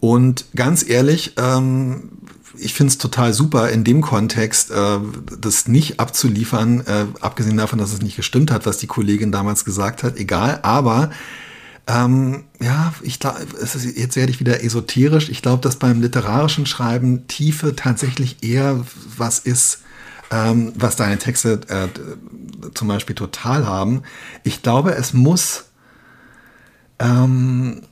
Und ganz ehrlich, ähm, ich finde es total super, in dem Kontext äh, das nicht abzuliefern, äh, abgesehen davon, dass es nicht gestimmt hat, was die Kollegin damals gesagt hat, egal, aber ähm, ja, ich glaube, jetzt werde ich wieder esoterisch. Ich glaube, dass beim literarischen Schreiben Tiefe tatsächlich eher was ist, ähm, was deine Texte äh, zum Beispiel total haben. Ich glaube, es muss ähm,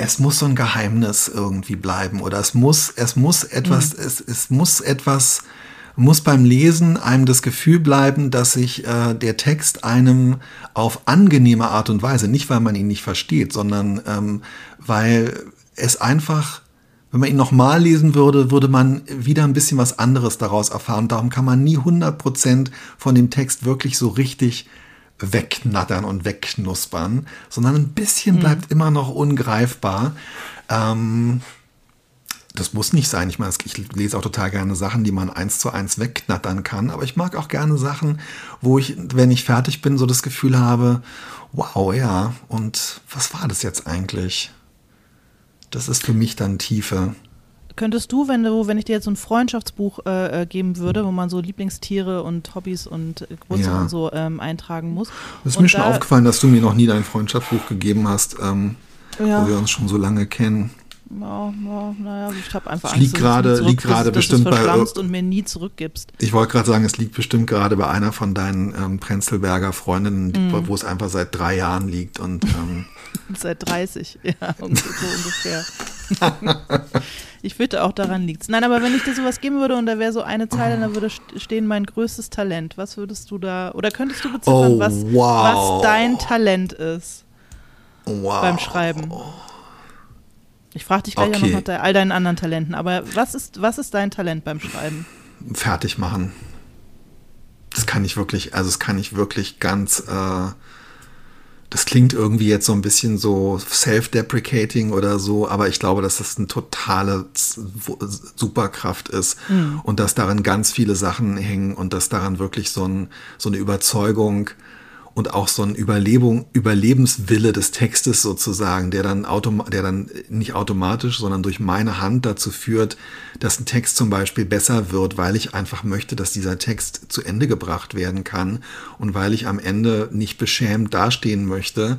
es muss so ein Geheimnis irgendwie bleiben oder es muss, es muss etwas, mhm. es, es muss etwas, muss beim Lesen einem das Gefühl bleiben, dass sich äh, der Text einem auf angenehme Art und Weise, nicht weil man ihn nicht versteht, sondern ähm, weil es einfach, wenn man ihn nochmal lesen würde, würde man wieder ein bisschen was anderes daraus erfahren. Darum kann man nie 100% von dem Text wirklich so richtig wegknattern und wegknuspern, sondern ein bisschen mhm. bleibt immer noch ungreifbar. Ähm, das muss nicht sein. Ich meine, ich lese auch total gerne Sachen, die man eins zu eins wegknattern kann. Aber ich mag auch gerne Sachen, wo ich, wenn ich fertig bin, so das Gefühl habe, wow, ja, und was war das jetzt eigentlich? Das ist für mich dann Tiefe. Könntest du, wenn du, wenn ich dir jetzt so ein Freundschaftsbuch äh, äh geben würde, wo man so Lieblingstiere und Hobbys und Geburtstag ja. und so ähm, eintragen muss. Es ist mir schon aufgefallen, dass du mir noch nie dein Freundschaftsbuch gegeben hast, ähm, ja. wo wir uns schon so lange kennen. Ja, ja, naja, ich habe einfach es liegt gerade, liegt gerade bestimmt bei und mir nie zurückgibst. Ich wollte gerade sagen, es liegt bestimmt gerade bei einer von deinen ähm, Prenzlberger Freundinnen, mm. wo es einfach seit drei Jahren liegt und ähm, [LAUGHS] seit 30, ja, so ungefähr. [LAUGHS] Ich fürchte, auch daran liegt es. Nein, aber wenn ich dir sowas geben würde und da wäre so eine Zeile, dann würde stehen mein größtes Talent. Was würdest du da, oder könntest du beziffern, oh, was, wow. was dein Talent ist wow. beim Schreiben? Ich frage dich gleich okay. noch nach all deinen anderen Talenten, aber was ist, was ist dein Talent beim Schreiben? Fertig machen. Das kann ich wirklich, also das kann ich wirklich ganz äh, das klingt irgendwie jetzt so ein bisschen so self-deprecating oder so, aber ich glaube, dass das eine totale Superkraft ist mhm. und dass daran ganz viele Sachen hängen und dass daran wirklich so, ein, so eine Überzeugung und auch so ein Überlebung, Überlebenswille des Textes sozusagen, der dann, autom der dann nicht automatisch, sondern durch meine Hand dazu führt, dass ein Text zum Beispiel besser wird, weil ich einfach möchte, dass dieser Text zu Ende gebracht werden kann und weil ich am Ende nicht beschämt dastehen möchte.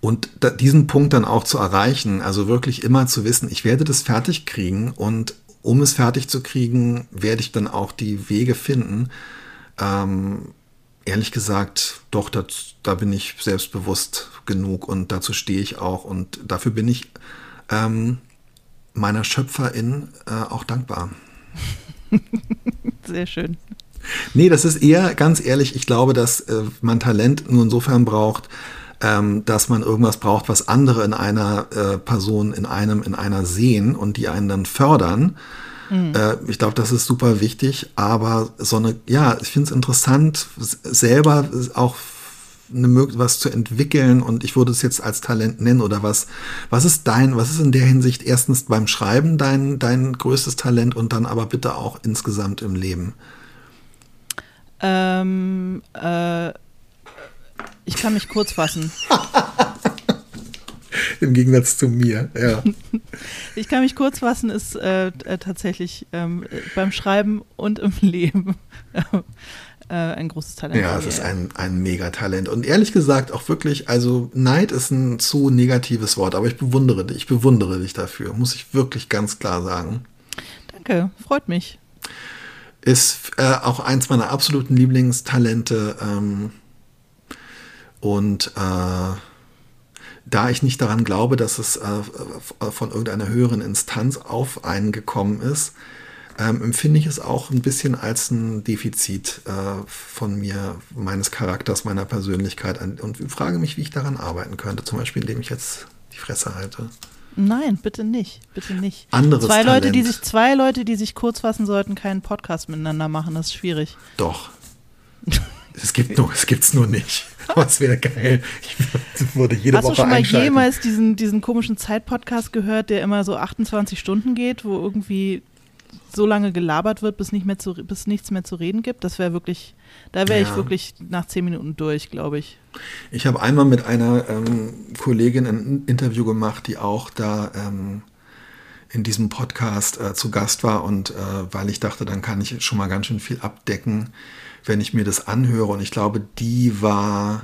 Und da, diesen Punkt dann auch zu erreichen, also wirklich immer zu wissen, ich werde das fertig kriegen und um es fertig zu kriegen, werde ich dann auch die Wege finden, ähm, ehrlich gesagt, doch, das, da bin ich selbstbewusst genug und dazu stehe ich auch und dafür bin ich ähm, meiner Schöpferin äh, auch dankbar. [LAUGHS] Sehr schön. Nee, das ist eher, ganz ehrlich, ich glaube, dass äh, man Talent nur insofern braucht, ähm, dass man irgendwas braucht, was andere in einer äh, Person, in einem, in einer sehen und die einen dann fördern. Mhm. Äh, ich glaube, das ist super wichtig, aber so eine, ja, ich finde es interessant, selber auch eine was zu entwickeln und ich würde es jetzt als Talent nennen oder was, was ist dein, was ist in der Hinsicht erstens beim Schreiben dein, dein größtes Talent und dann aber bitte auch insgesamt im Leben? Ähm, äh, Ich kann mich kurz fassen. [LAUGHS] [LAUGHS] Im Gegensatz zu mir, ja. Ich kann mich kurz fassen, ist äh, äh, tatsächlich ähm, beim Schreiben und im [LAUGHS] Leben äh, ein großes Talent. Ja, es ist ein, ein Megatalent. Und ehrlich gesagt auch wirklich, also Neid ist ein zu negatives Wort, aber ich bewundere dich, ich bewundere dich dafür, muss ich wirklich ganz klar sagen. Danke, freut mich. Ist äh, auch eins meiner absoluten Lieblingstalente. Ähm, und äh, da ich nicht daran glaube, dass es äh, von irgendeiner höheren Instanz auf einen gekommen ist, ähm, empfinde ich es auch ein bisschen als ein Defizit äh, von mir, meines Charakters, meiner Persönlichkeit und frage mich, wie ich daran arbeiten könnte. Zum Beispiel, indem ich jetzt die Fresse halte. Nein, bitte nicht, bitte nicht. Anderes zwei Talent. Leute, die sich zwei Leute, die sich kurz fassen sollten, keinen Podcast miteinander machen. Das ist schwierig. Doch. [LAUGHS] es gibt nur, es gibt's nur nicht. [LAUGHS] Es wäre geil. Ich würde jede Hast Woche du schon mal jemals diesen, diesen komischen Zeit-Podcast gehört, der immer so 28 Stunden geht, wo irgendwie so lange gelabert wird, bis, nicht mehr zu, bis nichts mehr zu reden gibt? Das wäre wirklich, da wäre Ja. ich wirklich nach 10 Minuten durch, glaube ich. Ich habe einmal mit einer ähm, Kollegin ein Interview gemacht, die auch da ähm, in diesem Podcast äh, zu Gast war und äh, weil ich dachte, dann kann ich schon mal ganz schön viel abdecken, wenn ich mir das anhöre. Und ich glaube, die war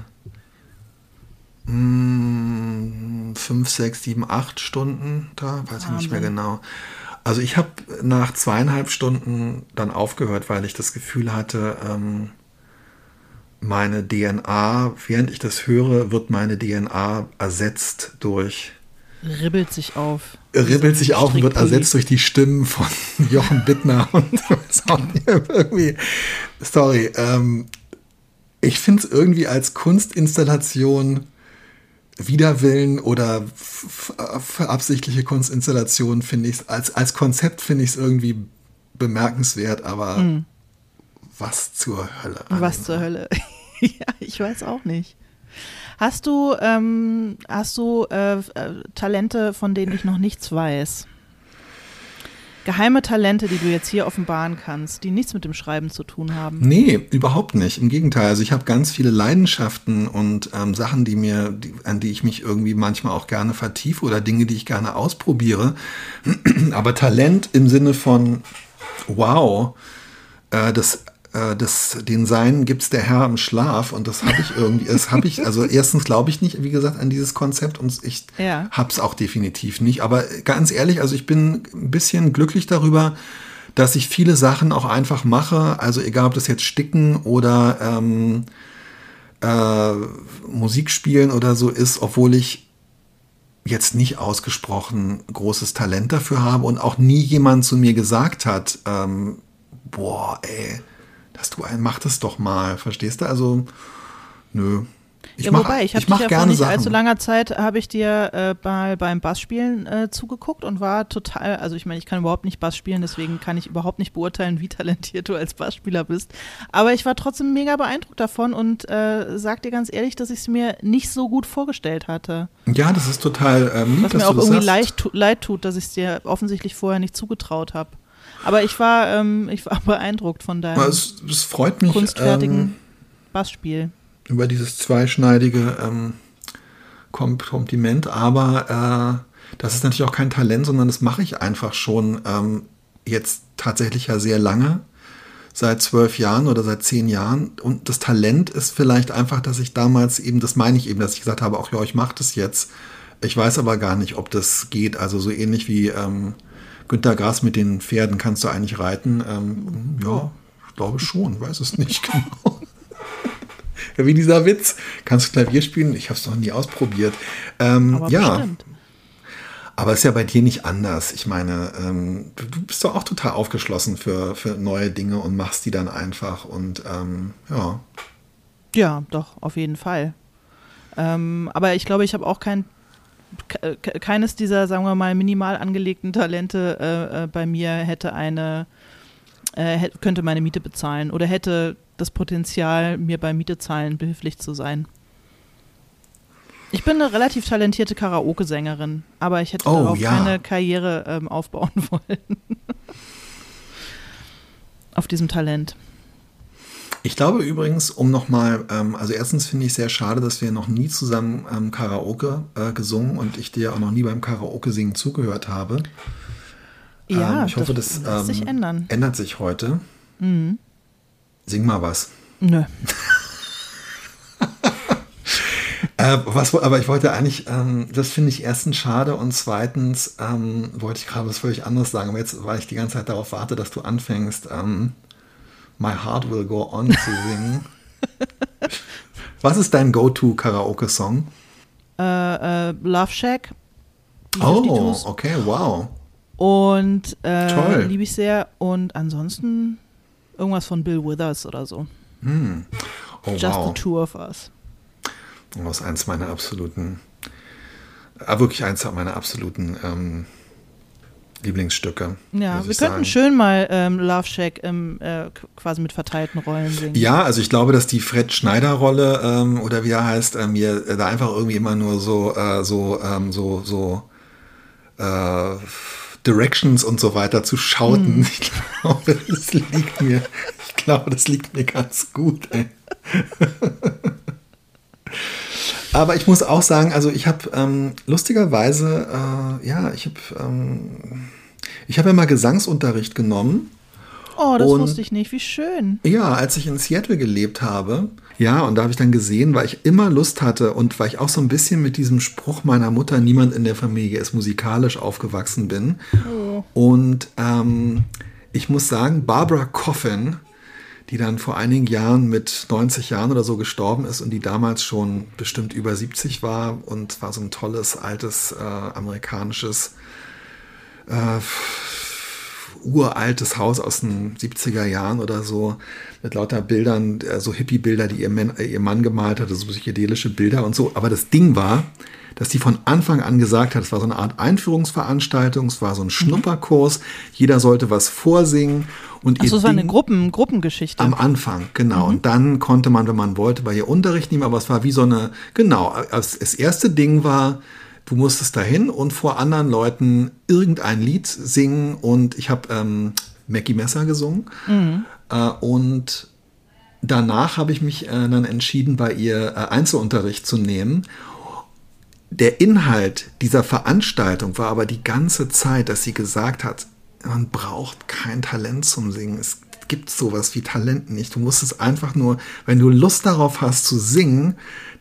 mh, fünf, sechs, sieben, acht Stunden da, weiß ich nicht mehr genau. Also ich habe nach zweieinhalb Stunden dann aufgehört, weil ich das Gefühl hatte, ähm, meine DNA, während ich das höre, wird meine DNA ersetzt durch, Ribbelt sich auf. ribbelt sich auf und wird ersetzt durch die Stimmen von [LAUGHS] Jochen Bittner [LAUGHS] und irgendwie, sorry, ähm, ich finde es irgendwie als Kunstinstallation Widerwillen oder f- absichtliche Kunstinstallation finde ich als, als Konzept finde ich es irgendwie bemerkenswert, aber was zur Hölle. Hm. Was zur Hölle? [LAUGHS] ja, ich weiß auch nicht. Hast du, ähm, hast du äh, äh, Talente, von denen ich noch nichts weiß? Geheime Talente, die du jetzt hier offenbaren kannst, die nichts mit dem Schreiben zu tun haben. Nee, überhaupt nicht. Im Gegenteil. Also ich habe ganz viele Leidenschaften und ähm, Sachen, die mir, die, an die ich mich irgendwie manchmal auch gerne vertiefe oder Dinge, die ich gerne ausprobiere. [CLEARS THROAT] Aber Talent im Sinne von wow, äh, das, äh, das, den Sein gibt's der Herr im Schlaf und das habe ich irgendwie, das habe ich, also [LAUGHS] erstens glaube ich nicht, wie gesagt, an dieses Konzept und ich Ja. hab's auch definitiv nicht. Aber ganz ehrlich, also ich bin ein bisschen glücklich darüber, dass ich viele Sachen auch einfach mache. Also egal, ob das jetzt Sticken oder ähm, äh, Musik spielen oder so ist, obwohl ich jetzt nicht ausgesprochen großes Talent dafür habe und auch nie jemand zu mir gesagt hat, ähm, boah, ey, dass du ein, mach das doch mal, verstehst du? Also, nö. Ich ja, mach, wobei, ich habe ich dich ja vor nicht Sachen. allzu langer Zeit, habe ich dir äh, bei, beim Bassspielen äh, zugeguckt und war total, also ich meine, ich kann überhaupt nicht Bass spielen, deswegen kann ich überhaupt nicht beurteilen, wie talentiert du als Bassspieler bist. Aber ich war trotzdem mega beeindruckt davon und äh, sag dir ganz ehrlich, dass ich es mir nicht so gut vorgestellt hatte. Ja, das ist total ähm, Was dass mir auch irgendwie leid, leid tut, dass ich es dir offensichtlich vorher nicht zugetraut habe. Aber ich war, ähm, ich war [LAUGHS] beeindruckt von deinem Es, es freut mich kunstfertigen ähm, Bassspiel. über dieses zweischneidige ähm, Kom Kompliment, aber äh, das ist natürlich auch kein Talent, sondern das mache ich einfach schon ähm, jetzt tatsächlich ja sehr lange, seit zwölf Jahren oder seit zehn Jahren. Und das Talent ist vielleicht einfach, dass ich damals eben, das meine ich eben, dass ich gesagt habe, auch ja, ich mache das jetzt. Ich weiß aber gar nicht, ob das geht. Also so ähnlich wie ähm, Günter Grass mit den Pferden kannst du eigentlich reiten. Ähm, ja, ich glaube schon, weiß es nicht [LAUGHS] genau. Ja, wie dieser Witz. Kannst du Klavier spielen? Ich habe es noch nie ausprobiert. Ähm, Aber ja, bestimmt. aber ist ja bei dir nicht anders. Ich meine, ähm, du, du bist doch auch total aufgeschlossen für, für neue Dinge und machst die dann einfach. Und ähm, ja, Ja, doch, auf jeden Fall. Ähm, aber ich glaube, ich habe auch kein, ke- ke- keines dieser, sagen wir mal, minimal angelegten Talente äh, äh, bei mir hätte eine, äh, könnte meine Miete bezahlen oder hätte das Potenzial, mir beim Mietezahlen behilflich zu sein. Ich bin eine relativ talentierte Karaoke-Sängerin, aber ich hätte Oh, darauf ja. keine Karriere ähm, aufbauen [LAUGHS] wollen. Auf diesem Talent. Ich glaube übrigens, um nochmal, ähm, also erstens finde ich sehr schade, dass wir noch nie zusammen ähm, Karaoke äh, gesungen und ich dir auch noch nie beim Karaoke singen zugehört habe. Ja, ähm, ich hoffe, das das, lässt sich ähm, ändern. ändert sich heute. Mhm. Sing mal was. Nö. [LAUGHS] Äh, was, aber ich wollte eigentlich, ähm, das finde ich erstens schade und zweitens ähm, wollte ich gerade was völlig anderes sagen, aber jetzt, weil ich die ganze Zeit darauf warte, dass du anfängst, ähm, My Heart Will Go On zu singen. was ist dein Go-To-Karaoke-Song? Äh, äh, Love Shack. Oh, 52s. okay, wow. Und äh, liebe ich sehr. Und ansonsten irgendwas von Bill Withers oder so. Oh, Just wow. the two of us. Das ist eins meiner absoluten, äh, wirklich eins meiner absoluten ähm, Lieblingsstücke. Ja, wir könnten sagen. schön mal ähm, Love Shack im, äh, quasi mit verteilten Rollen singen. Ja, also ich glaube, dass die Fred Schneider-Rolle ähm, oder wie er heißt, mir äh, da einfach irgendwie immer nur so, äh, so, ähm, so, so äh, Directions und so weiter zu schauten. [LAUGHS] Ich glaube, das liegt mir, ich glaube, das liegt mir ganz gut. Ey. [LAUGHS] Aber ich muss auch sagen, also ich habe ähm, lustigerweise, äh, ja, ich habe ähm, ich habe ja mal Gesangsunterricht genommen. oh, das und- wusste ich nicht. Wie schön. Ja, als ich in Seattle gelebt habe. Ja, und da habe ich dann gesehen, weil ich immer Lust hatte und weil ich auch so ein bisschen mit diesem Spruch meiner Mutter, niemand in der Familie ist musikalisch aufgewachsen bin. Und ähm, ich muss sagen, Barbara Coffin, die dann vor einigen Jahren mit 90 Jahren oder so gestorben ist und die damals schon bestimmt über 70 war und war so ein tolles, altes äh, amerikanisches uraltes Haus aus den 70er Jahren oder so, mit lauter Bildern, äh, so Hippie-Bilder, die ihr, Mann- äh, ihr Mann gemalt hatte, so psychedelische Bilder und so. Aber das Ding war, dass die von Anfang an gesagt hat, es war so eine Art Einführungsveranstaltung, es war so ein Schnupperkurs, jeder sollte was vorsingen und Achso, ihr es war eine Gruppen, Gruppengeschichte. am Anfang, genau. Und dann konnte man, wenn man wollte, bei ihr Unterricht nehmen, aber es war wie so eine, genau, das, das erste Ding war, du musstest dahin und vor anderen Leuten irgendein Lied singen und ich habe ähm, Mackie Messer gesungen äh, und danach habe ich mich äh, dann entschieden, bei ihr äh, Einzelunterricht zu nehmen. Der Inhalt dieser Veranstaltung war aber die ganze Zeit, dass sie gesagt hat, man braucht kein Talent zum Singen. Es gibt sowas wie Talent nicht. Du musst es einfach nur, wenn du Lust darauf hast zu singen,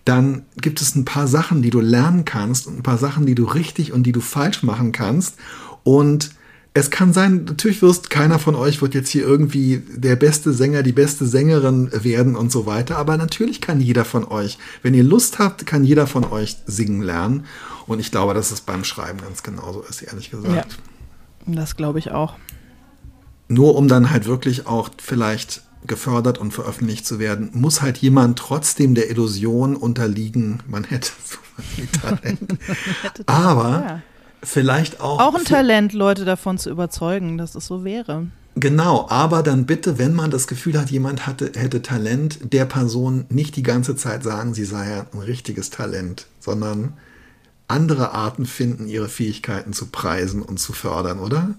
dann gibt es ein paar Sachen, die du lernen kannst und ein paar Sachen, die du richtig und die du falsch machen kannst. Und es kann sein, natürlich wirst keiner von euch wird jetzt hier irgendwie der beste Sänger, die beste Sängerin werden und so weiter. Aber natürlich kann jeder von euch, wenn ihr Lust habt, kann jeder von euch singen lernen. Und ich glaube, dass es beim Schreiben ganz genauso ist, ehrlich gesagt. Ja. Das glaube ich auch. Nur um dann halt wirklich auch vielleicht gefördert und veröffentlicht zu werden, muss halt jemand trotzdem der Illusion unterliegen, man hätte [LAUGHS] so viel Talent. [LAUGHS] Aber Ja. vielleicht auch. Auch ein Talent, Leute davon zu überzeugen, dass es so wäre. Genau, aber dann bitte, wenn man das Gefühl hat, jemand hatte, hätte Talent, der Person nicht die ganze Zeit sagen, sie sei ja ein richtiges Talent, sondern andere Arten finden, ihre Fähigkeiten zu preisen und zu fördern, oder?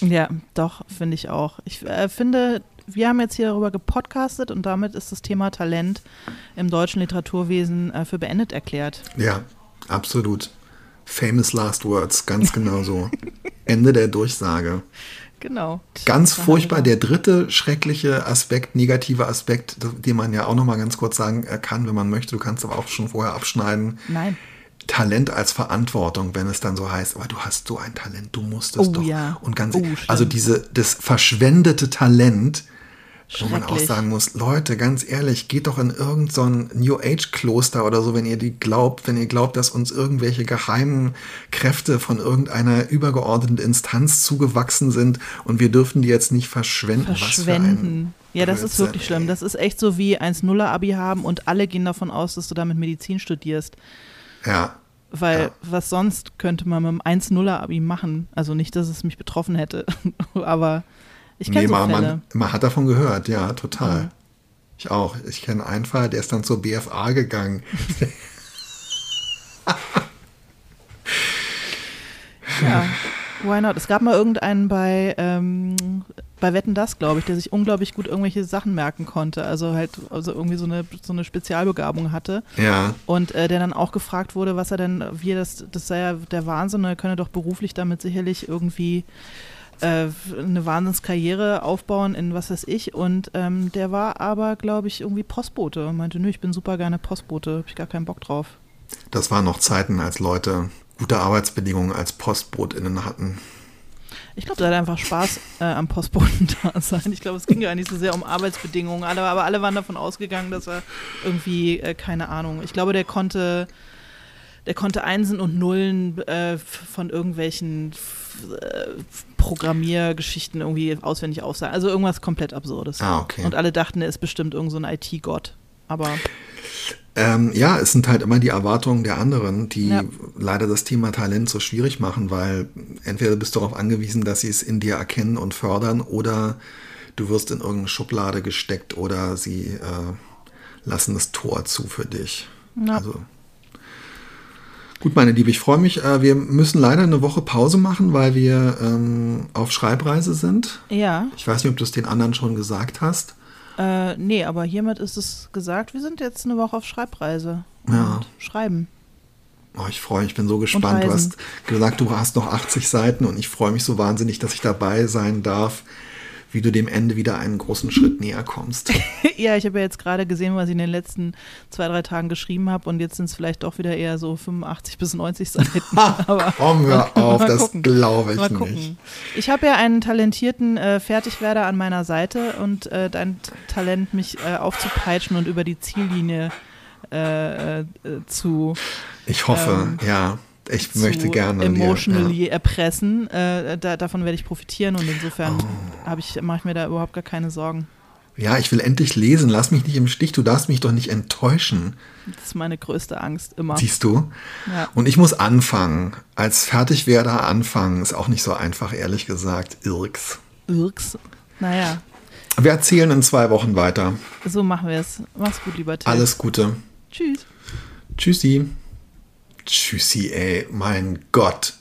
Ja, doch, finde ich auch. Ich äh, finde, wir haben jetzt hier darüber gepodcastet und damit ist das Thema Talent im deutschen Literaturwesen äh, für beendet erklärt. Ja, absolut. Famous last words, ganz genau so. [LAUGHS] Ende der Durchsage. Genau. Ganz furchtbar. Der dritte schreckliche Aspekt, negative Aspekt, den man ja auch noch mal ganz kurz sagen äh, kann, wenn man möchte. Du kannst aber auch schon vorher abschneiden. Nein. Talent als Verantwortung, wenn es dann so heißt, aber du hast so ein Talent, du musst es Oh doch. ja. Und ganz, Oh, also diese, das verschwendete Talent, wo man auch sagen muss, Leute, ganz ehrlich, geht doch in irgendein so ein New Age Kloster oder so, wenn ihr die glaubt, wenn ihr glaubt, dass uns irgendwelche geheimen Kräfte von irgendeiner übergeordneten Instanz zugewachsen sind und wir dürfen die jetzt nicht verschwenden. Verschwenden. Ja, das ist wirklich schlimm. Das ist echt so wie 1-0er-Abi haben und alle gehen davon aus, dass du damit Medizin studierst. Ja, Weil Ja. was sonst könnte man mit einem 1-0er-Abi machen? Also nicht, dass es mich betroffen hätte, [LAUGHS] aber ich kenne nee, so man, man hat davon gehört, ja, total. Mhm. Ich auch. Ich kenne einen Fall, der ist dann zur BFA gegangen. [LAUGHS] Ja, why not? Es gab mal irgendeinen bei ähm, bei Wetten das, glaube ich, der sich unglaublich gut irgendwelche Sachen merken konnte. Also halt also irgendwie so eine, so eine Spezialbegabung hatte. Ja. Und äh, der dann auch gefragt wurde, was er denn, wie er das, das sei ja der Wahnsinn, er könne doch beruflich damit sicherlich irgendwie äh, eine Wahnsinnskarriere aufbauen in was weiß ich. Und ähm, der war aber, glaube ich, irgendwie Postbote und meinte, nö, ich bin super gerne Postbote, habe ich gar keinen Bock drauf. Das waren noch Zeiten, als Leute gute Arbeitsbedingungen als PostbotInnen hatten. Ich glaube, der hat einfach Spaß äh, am Postboten da sein. Ich glaube, es ging gar nicht so sehr um Arbeitsbedingungen, alle, aber alle waren davon ausgegangen, dass er irgendwie, äh, keine Ahnung, ich glaube, der konnte, der konnte Einsen und Nullen äh, von irgendwelchen äh, Programmiergeschichten irgendwie auswendig aufsagen. Also irgendwas komplett Absurdes. Ah, okay. Und alle dachten, er ist bestimmt irgend so ein IT-Gott. Aber Ähm, ja, es sind halt immer die Erwartungen der anderen, die Ja. leider das Thema Talent so schwierig machen, weil entweder bist du darauf angewiesen, dass sie es in dir erkennen und fördern, oder du wirst in irgendeine Schublade gesteckt oder sie äh, lassen das Tor zu für dich. Ja. Also gut, meine Liebe, ich freue mich. Äh, wir müssen leider eine Woche Pause machen, weil wir ähm, auf Schreibreise sind. ja, Ich weiß nicht, ob du es den anderen schon gesagt hast. äh, nee, aber hiermit ist es gesagt, wir sind jetzt eine Woche auf Schreibreise. Ja. Und schreiben. Oh, ich freue mich, ich bin so gespannt. Du hast gesagt, du hast noch 80 Seiten und ich freue mich so wahnsinnig, dass ich dabei sein darf, wie du dem Ende wieder einen großen Schritt näher kommst. [LAUGHS] Ja, ich habe ja jetzt gerade gesehen, was ich in den letzten zwei, drei Tagen geschrieben habe und jetzt sind es vielleicht doch wieder eher so 85 bis 90 [LAUGHS] Seiten. Aber Komm, hör [LAUGHS] auf, das glaube ich mal nicht. Ich habe ja einen talentierten äh, Fertigwerder an meiner Seite und äh, dein Talent, mich äh, aufzupeitschen und über die Ziellinie äh, äh, zu, Ich hoffe, Ähm, ja. Ich möchte gerne. emotionally Dir, erpressen. Äh, da, davon werde ich profitieren und insofern Oh. ich, mache ich mir da überhaupt gar keine Sorgen. ja. ja, ich will endlich lesen. Lass mich nicht im Stich. Du darfst mich doch nicht enttäuschen. Das ist meine größte Angst immer. Siehst du? Ja. Und ich muss anfangen. Als Fertigwerder anfangen ist auch nicht so einfach, ehrlich gesagt. Irks. Irks. Naja, Wir erzählen in zwei Wochen weiter. so machen wir es. Mach's gut, lieber Tim. Alles Gute. Tschüss. Tschüssi. Tschüssi, ey. Mein Gott.